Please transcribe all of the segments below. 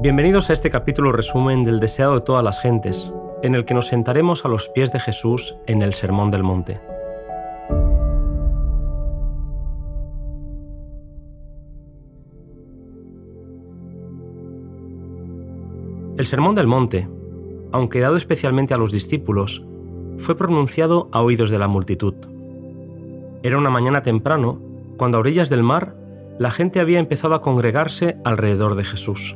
Bienvenidos a este capítulo resumen del deseado de todas las gentes, en el que nos sentaremos a los pies de Jesús en el Sermón del Monte. El Sermón del Monte, aunque dado especialmente a los discípulos, fue pronunciado a oídos de la multitud. Era una mañana temprano, cuando a orillas del mar la gente había empezado a congregarse alrededor de Jesús.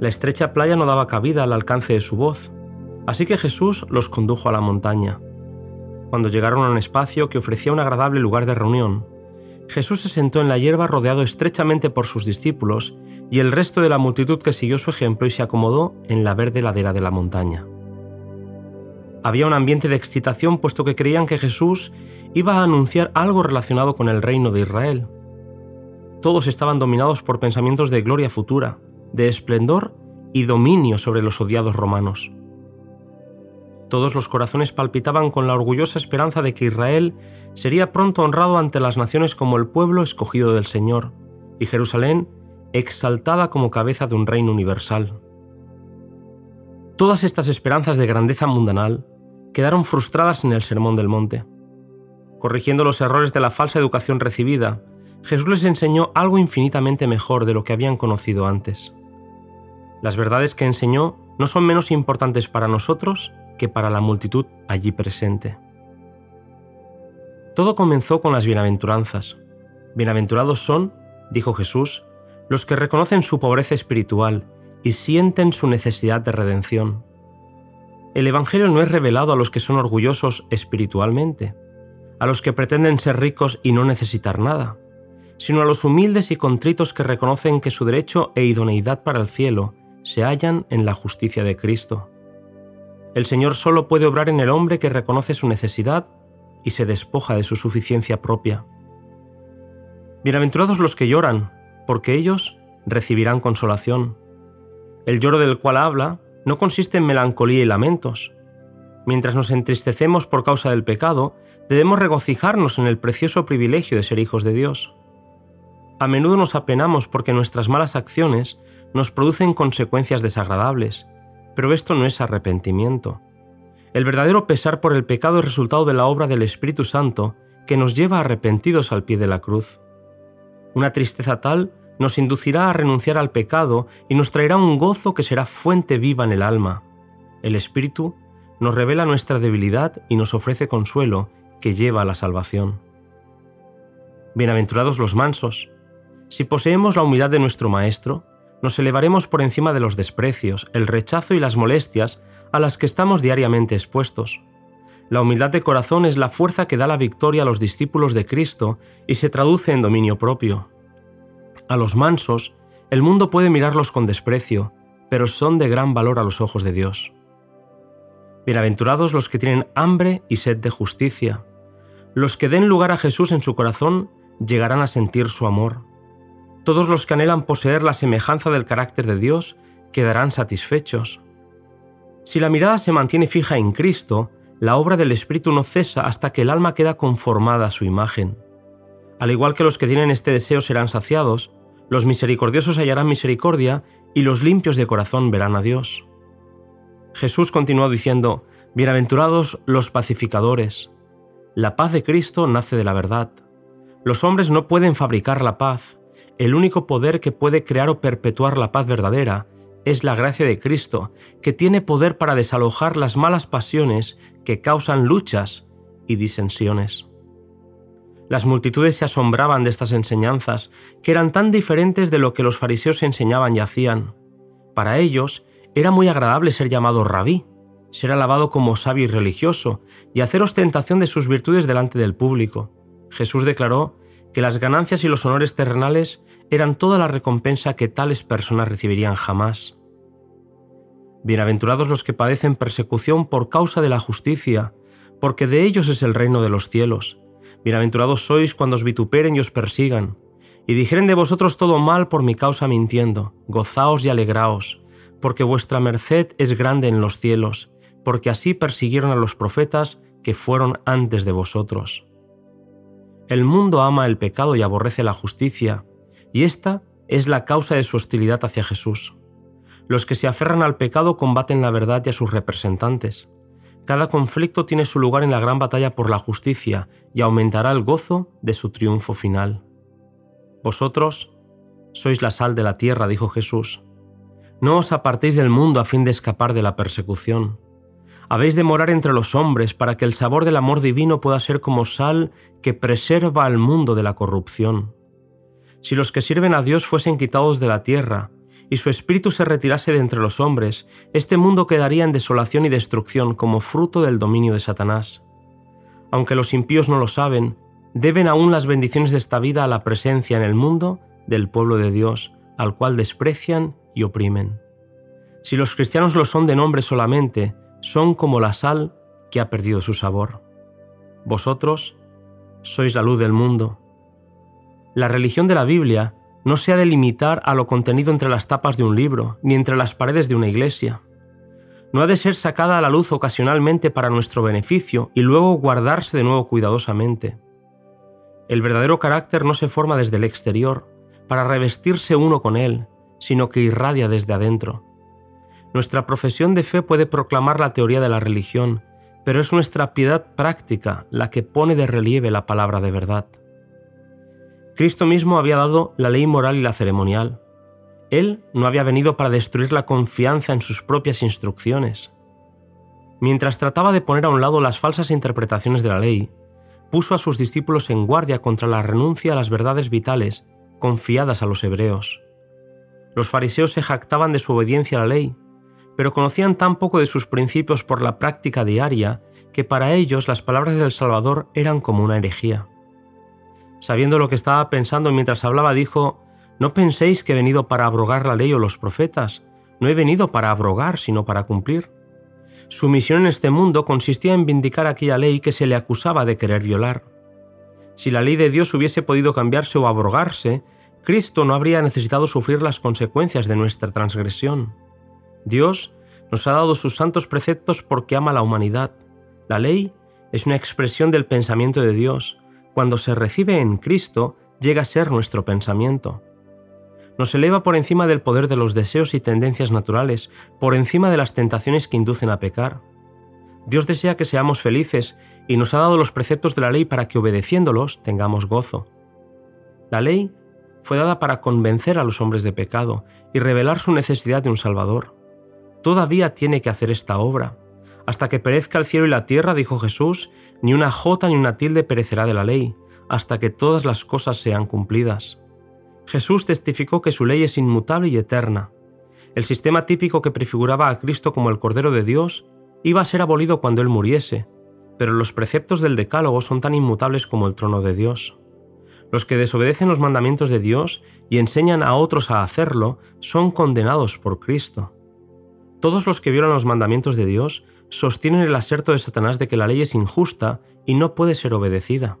La estrecha playa no daba cabida al alcance de su voz, así que Jesús los condujo a la montaña. Cuando llegaron a un espacio que ofrecía un agradable lugar de reunión, Jesús se sentó en la hierba rodeado estrechamente por sus discípulos y el resto de la multitud que siguió su ejemplo y se acomodó en la verde ladera de la montaña. Había un ambiente de excitación puesto que creían que Jesús iba a anunciar algo relacionado con el reino de Israel. Todos estaban dominados por pensamientos de gloria futura, de esplendor y dominio sobre los odiados romanos. Todos los corazones palpitaban con la orgullosa esperanza de que Israel sería pronto honrado ante las naciones como el pueblo escogido del Señor, y Jerusalén exaltada como cabeza de un reino universal. Todas estas esperanzas de grandeza mundanal quedaron frustradas en el Sermón del Monte. Corrigiendo los errores de la falsa educación recibida, Jesús les enseñó algo infinitamente mejor de lo que habían conocido antes. Las verdades que enseñó no son menos importantes para nosotros que para la multitud allí presente. Todo comenzó con las bienaventuranzas. Bienaventurados son, dijo Jesús, los que reconocen su pobreza espiritual y sienten su necesidad de redención. El Evangelio no es revelado a los que son orgullosos espiritualmente, a los que pretenden ser ricos y no necesitar nada, sino a los humildes y contritos que reconocen que su derecho e idoneidad para el cielo se hallan en la justicia de Cristo. El Señor solo puede obrar en el hombre que reconoce su necesidad y se despoja de su suficiencia propia. Bienaventurados los que lloran, porque ellos recibirán consolación. El lloro del cual habla no consiste en melancolía y lamentos. Mientras nos entristecemos por causa del pecado, debemos regocijarnos en el precioso privilegio de ser hijos de Dios. A menudo nos apenamos porque nuestras malas acciones nos producen consecuencias desagradables, pero esto no es arrepentimiento. El verdadero pesar por el pecado es resultado de la obra del Espíritu Santo que nos lleva arrepentidos al pie de la cruz. Una tristeza tal nos inducirá a renunciar al pecado y nos traerá un gozo que será fuente viva en el alma. El Espíritu nos revela nuestra debilidad y nos ofrece consuelo que lleva a la salvación. Bienaventurados los mansos. Si poseemos la humildad de nuestro Maestro, nos elevaremos por encima de los desprecios, el rechazo y las molestias a las que estamos diariamente expuestos. La humildad de corazón es la fuerza que da la victoria a los discípulos de Cristo y se traduce en dominio propio. A los mansos, el mundo puede mirarlos con desprecio, pero son de gran valor a los ojos de Dios. Bienaventurados los que tienen hambre y sed de justicia. Los que den lugar a Jesús en su corazón llegarán a sentir su amor. Todos los que anhelan poseer la semejanza del carácter de Dios quedarán satisfechos. Si la mirada se mantiene fija en Cristo, la obra del Espíritu no cesa hasta que el alma queda conformada a su imagen. Al igual que los que tienen este deseo serán saciados, los misericordiosos hallarán misericordia y los limpios de corazón verán a Dios. Jesús continuó diciendo, Bienaventurados los pacificadores. La paz de Cristo nace de la verdad. Los hombres no pueden fabricar la paz, el único poder que puede crear o perpetuar la paz verdadera es la gracia de Cristo, que tiene poder para desalojar las malas pasiones que causan luchas y disensiones. Las multitudes se asombraban de estas enseñanzas, que eran tan diferentes de lo que los fariseos enseñaban y hacían. Para ellos era muy agradable ser llamado rabí, ser alabado como sabio y religioso, y hacer ostentación de sus virtudes delante del público. Jesús declaró que las ganancias y los honores terrenales eran toda la recompensa que tales personas recibirían jamás. Bienaventurados los que padecen persecución por causa de la justicia, porque de ellos es el reino de los cielos. Bienaventurados sois cuando os vituperen y os persigan, y dijeren de vosotros todo mal por mi causa mintiendo. Gozaos y alegraos, porque vuestra merced es grande en los cielos, porque así persiguieron a los profetas que fueron antes de vosotros. El mundo ama el pecado y aborrece la justicia, y esta es la causa de su hostilidad hacia Jesús. Los que se aferran al pecado combaten la verdad y a sus representantes. Cada conflicto tiene su lugar en la gran batalla por la justicia y aumentará el gozo de su triunfo final. Vosotros sois la sal de la tierra, dijo Jesús. No os apartéis del mundo a fin de escapar de la persecución. Habéis de morar entre los hombres para que el sabor del amor divino pueda ser como sal que preserva al mundo de la corrupción. Si los que sirven a Dios fuesen quitados de la tierra, y su espíritu se retirase de entre los hombres, este mundo quedaría en desolación y destrucción como fruto del dominio de Satanás. Aunque los impíos no lo saben, deben aún las bendiciones de esta vida a la presencia en el mundo del pueblo de Dios, al cual desprecian y oprimen. Si los cristianos lo son de nombre solamente, son como la sal que ha perdido su sabor. Vosotros sois la luz del mundo. La religión de la Biblia no se ha de limitar a lo contenido entre las tapas de un libro, ni entre las paredes de una iglesia. No ha de ser sacada a la luz ocasionalmente para nuestro beneficio y luego guardarse de nuevo cuidadosamente. El verdadero carácter no se forma desde el exterior, para revestirse uno con él, sino que irradia desde adentro. Nuestra profesión de fe puede proclamar la teoría de la religión, pero es nuestra piedad práctica la que pone de relieve la palabra de verdad. Cristo mismo había dado la ley moral y la ceremonial. Él no había venido para destruir la confianza en sus propias instrucciones. Mientras trataba de poner a un lado las falsas interpretaciones de la ley, puso a sus discípulos en guardia contra la renuncia a las verdades vitales confiadas a los hebreos. Los fariseos se jactaban de su obediencia a la ley, pero conocían tan poco de sus principios por la práctica diaria que para ellos las palabras del Salvador eran como una herejía. Sabiendo lo que estaba pensando mientras hablaba, dijo, No penséis que he venido para abrogar la ley o los profetas, no he venido para abrogar, sino para cumplir. Su misión en este mundo consistía en vindicar aquella ley que se le acusaba de querer violar. Si la ley de Dios hubiese podido cambiarse o abrogarse, Cristo no habría necesitado sufrir las consecuencias de nuestra transgresión. Dios nos ha dado sus santos preceptos porque ama a la humanidad. La ley es una expresión del pensamiento de Dios, cuando se recibe en Cristo, llega a ser nuestro pensamiento. Nos eleva por encima del poder de los deseos y tendencias naturales, por encima de las tentaciones que inducen a pecar. Dios desea que seamos felices y nos ha dado los preceptos de la ley para que obedeciéndolos tengamos gozo. La ley fue dada para convencer a los hombres de pecado y revelar su necesidad de un Salvador. Todavía tiene que hacer esta obra, hasta que perezca el cielo y la tierra, dijo Jesús, ni una jota ni una tilde perecerá de la ley, hasta que todas las cosas sean cumplidas. Jesús testificó que su ley es inmutable y eterna. El sistema típico que prefiguraba a Cristo como el Cordero de Dios iba a ser abolido cuando Él muriese, pero los preceptos del Decálogo son tan inmutables como el trono de Dios. Los que desobedecen los mandamientos de Dios y enseñan a otros a hacerlo son condenados por Cristo. Todos los que violan los mandamientos de Dios sostienen el aserto de Satanás de que la ley es injusta y no puede ser obedecida.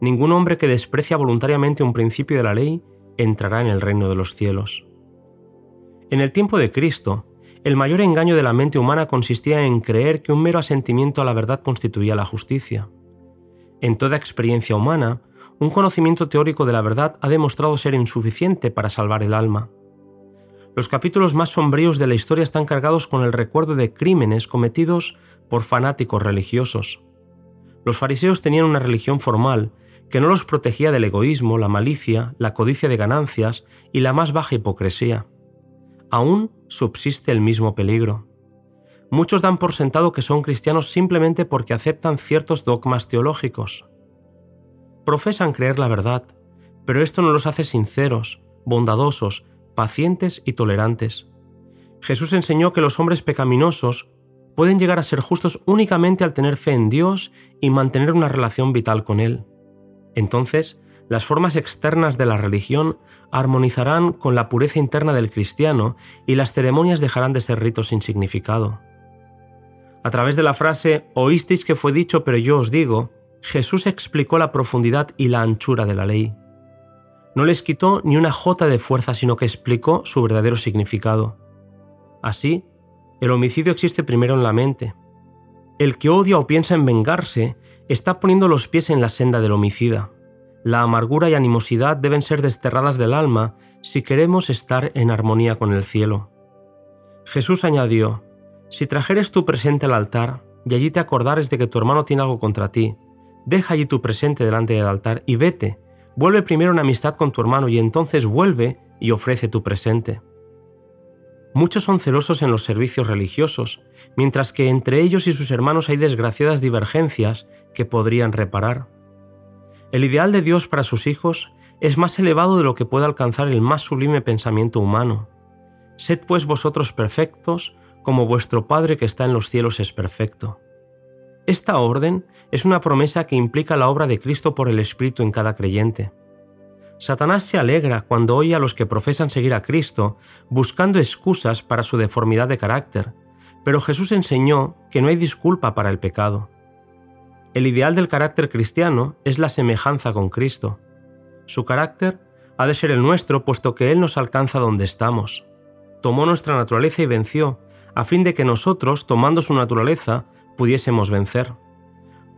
Ningún hombre que desprecia voluntariamente un principio de la ley entrará en el reino de los cielos. En el tiempo de Cristo, el mayor engaño de la mente humana consistía en creer que un mero asentimiento a la verdad constituía la justicia. En toda experiencia humana, un conocimiento teórico de la verdad ha demostrado ser insuficiente para salvar el alma. Los capítulos más sombríos de la historia están cargados con el recuerdo de crímenes cometidos por fanáticos religiosos. Los fariseos tenían una religión formal que no los protegía del egoísmo, la malicia, la codicia de ganancias y la más baja hipocresía. Aún subsiste el mismo peligro. Muchos dan por sentado que son cristianos simplemente porque aceptan ciertos dogmas teológicos. Profesan creer la verdad, pero esto no los hace sinceros, bondadosos, pacientes y tolerantes. Jesús enseñó que los hombres pecaminosos pueden llegar a ser justos únicamente al tener fe en Dios y mantener una relación vital con Él. Entonces, las formas externas de la religión armonizarán con la pureza interna del cristiano y las ceremonias dejarán de ser ritos sin significado. A través de la frase oísteis que fue dicho pero yo os digo, Jesús explicó la profundidad y la anchura de la ley no les quitó ni una jota de fuerza, sino que explicó su verdadero significado. Así, el homicidio existe primero en la mente. El que odia o piensa en vengarse está poniendo los pies en la senda del homicida. La amargura y animosidad deben ser desterradas del alma si queremos estar en armonía con el cielo. Jesús añadió, Si trajeres tu presente al altar, y allí te acordares de que tu hermano tiene algo contra ti, deja allí tu presente delante del altar y vete, vuelve primero en amistad con tu hermano y entonces vuelve y ofrece tu presente. Muchos son celosos en los servicios religiosos, mientras que entre ellos y sus hermanos hay desgraciadas divergencias que podrían reparar. El ideal de Dios para sus hijos es más elevado de lo que puede alcanzar el más sublime pensamiento humano. Sed pues vosotros perfectos, como vuestro Padre que está en los cielos es perfecto. Esta orden es una promesa que implica la obra de Cristo por el Espíritu en cada creyente. Satanás se alegra cuando oye a los que profesan seguir a Cristo buscando excusas para su deformidad de carácter, pero Jesús enseñó que no hay disculpa para el pecado. El ideal del carácter cristiano es la semejanza con Cristo. Su carácter ha de ser el nuestro puesto que Él nos alcanza donde estamos. Tomó nuestra naturaleza y venció, a fin de que nosotros, tomando su naturaleza, pudiésemos vencer.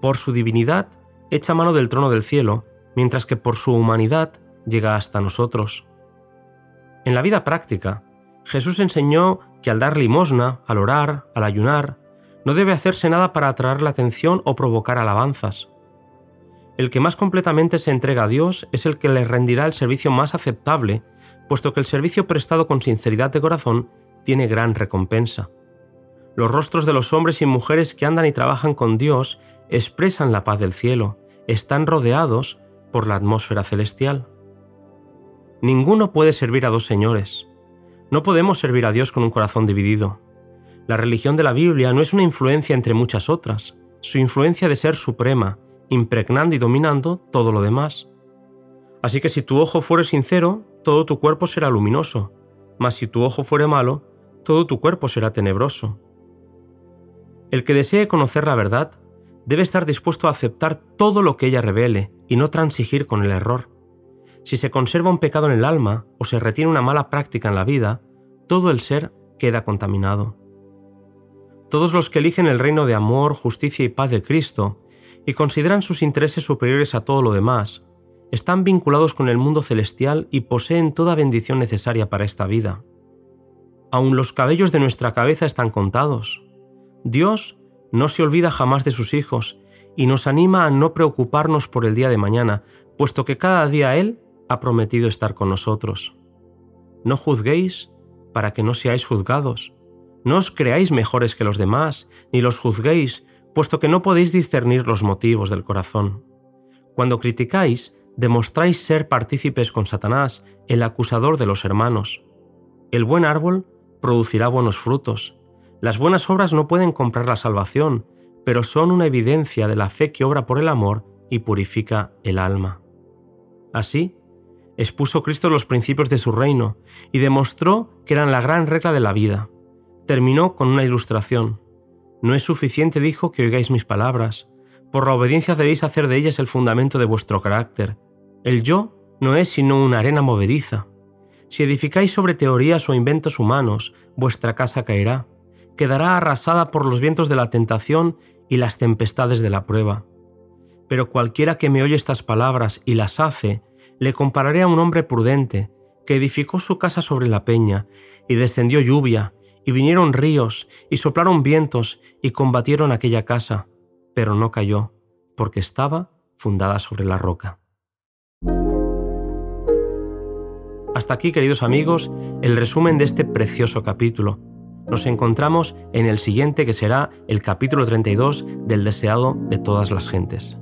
Por su divinidad, echa mano del trono del cielo, mientras que por su humanidad llega hasta nosotros. En la vida práctica, Jesús enseñó que al dar limosna, al orar, al ayunar, no debe hacerse nada para atraer la atención o provocar alabanzas. El que más completamente se entrega a Dios es el que le rendirá el servicio más aceptable, puesto que el servicio prestado con sinceridad de corazón tiene gran recompensa. Los rostros de los hombres y mujeres que andan y trabajan con Dios expresan la paz del cielo, están rodeados por la atmósfera celestial. Ninguno puede servir a dos señores. No podemos servir a Dios con un corazón dividido. La religión de la Biblia no es una influencia entre muchas otras. Su influencia de ser suprema, impregnando y dominando todo lo demás. Así que si tu ojo fuere sincero, todo tu cuerpo será luminoso, mas si tu ojo fuere malo, todo tu cuerpo será tenebroso. El que desee conocer la verdad debe estar dispuesto a aceptar todo lo que ella revele y no transigir con el error. Si se conserva un pecado en el alma o se retiene una mala práctica en la vida, todo el ser queda contaminado. Todos los que eligen el reino de amor, justicia y paz de Cristo y consideran sus intereses superiores a todo lo demás, están vinculados con el mundo celestial y poseen toda bendición necesaria para esta vida. Aun los cabellos de nuestra cabeza están contados. Dios no se olvida jamás de sus hijos y nos anima a no preocuparnos por el día de mañana, puesto que cada día Él ha prometido estar con nosotros. No juzguéis para que no seáis juzgados. No os creáis mejores que los demás, ni los juzguéis, puesto que no podéis discernir los motivos del corazón. Cuando criticáis, demostráis ser partícipes con Satanás, el acusador de los hermanos. El buen árbol producirá buenos frutos. Las buenas obras no pueden comprar la salvación, pero son una evidencia de la fe que obra por el amor y purifica el alma. Así, expuso Cristo los principios de su reino y demostró que eran la gran regla de la vida. Terminó con una ilustración. No es suficiente, dijo, que oigáis mis palabras. Por la obediencia debéis hacer de ellas el fundamento de vuestro carácter. El yo no es sino una arena movediza. Si edificáis sobre teorías o inventos humanos, vuestra casa caerá. Quedará arrasada por los vientos de la tentación y las tempestades de la prueba. Pero cualquiera que me oye estas palabras y las hace, le compararé a un hombre prudente, que edificó su casa sobre la peña, y descendió lluvia, y vinieron ríos, y soplaron vientos, y combatieron aquella casa, pero no cayó, porque estaba fundada sobre la roca. Hasta aquí, queridos amigos, el resumen de este precioso capítulo. Nos encontramos en el siguiente que será el capítulo 32 del deseado de todas las gentes.